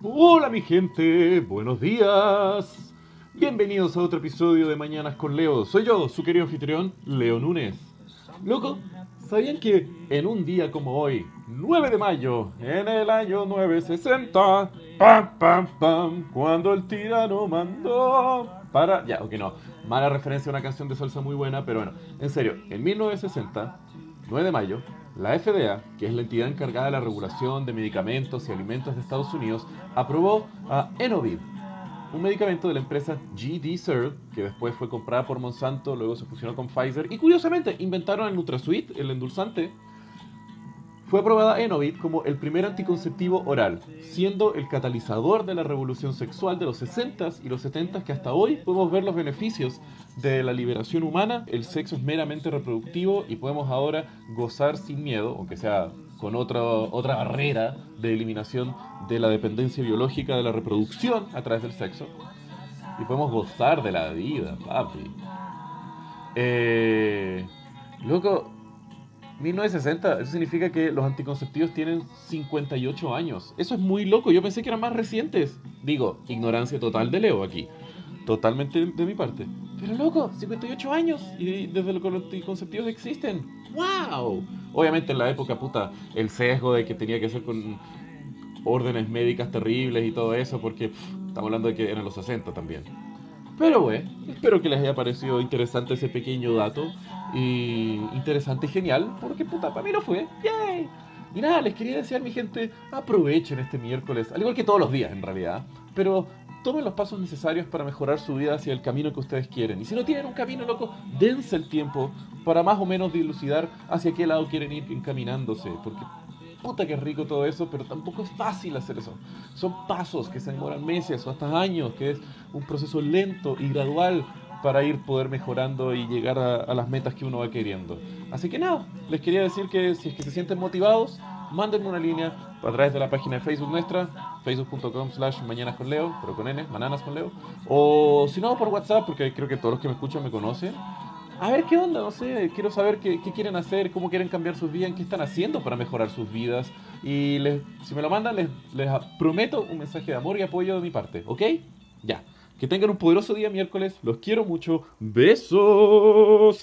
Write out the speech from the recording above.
Hola mi gente, buenos días. Bienvenidos a otro episodio de Mañanas con Leo. Soy yo, su querido anfitrión, Leo Núñez. Loco, ¿sabían que en un día como hoy, 9 de mayo, en el año 960, pam, pam, pam, cuando el tirano mandó para... Ya, ok, no, mala referencia a una canción de salsa muy buena, pero bueno, en serio, en 1960, 9 de mayo, la FDA, que es la entidad encargada de la regulación de medicamentos y alimentos de Estados Unidos, aprobó a Enovid, un medicamento de la empresa GD Serve, que después fue comprada por Monsanto, luego se fusionó con Pfizer, y curiosamente inventaron el NutraSweet, el endulzante. Fue aprobada Enovid como el primer anticonceptivo oral, siendo el catalizador de la revolución sexual de los 60s y los 70s que hasta hoy podemos ver los beneficios de la liberación humana, el sexo es meramente reproductivo y podemos ahora gozar sin miedo, aunque sea con otra, otra barrera de eliminación de la dependencia biológica de la reproducción a través del sexo. Y podemos gozar de la vida, papi. Eh, loco, 1960, eso significa que los anticonceptivos tienen 58 años. Eso es muy loco, yo pensé que eran más recientes. Digo, ignorancia total de Leo aquí. Totalmente de mi parte. Pero loco, 58 años y desde los anticonceptivos existen. ¡Wow! Obviamente en la época, puta, el sesgo de que tenía que ser con órdenes médicas terribles y todo eso, porque pff, estamos hablando de que eran los 60 también. Pero bueno, espero que les haya parecido interesante ese pequeño dato. Y interesante y genial, porque puta, para mí lo fue. ¡Yay! Y nada, les quería decir, mi gente, aprovechen este miércoles, al igual que todos los días en realidad, pero tomen los pasos necesarios para mejorar su vida hacia el camino que ustedes quieren. Y si no tienen un camino loco, dense el tiempo para más o menos dilucidar hacia qué lado quieren ir encaminándose, porque puta que rico todo eso, pero tampoco es fácil hacer eso. Son pasos que se demoran meses o hasta años, que es un proceso lento y gradual para ir poder mejorando y llegar a, las metas que uno va queriendo. Así que nada, les quería decir que si es que se sienten motivados, mándenme una línea a través de la página de Facebook nuestra, facebook.com slash mañanas pero con N, mananas con Leo, o si no por WhatsApp, porque creo que todos los que me escuchan me conocen. A ver qué onda, no sé, quiero saber qué, quieren hacer, cómo quieren cambiar sus vidas, qué están haciendo para mejorar sus vidas. Y si me lo mandan, les, les prometo un mensaje de amor y apoyo de mi parte, ¿ok? Ya. Que tengan un poderoso día miércoles. Los quiero mucho. Besos.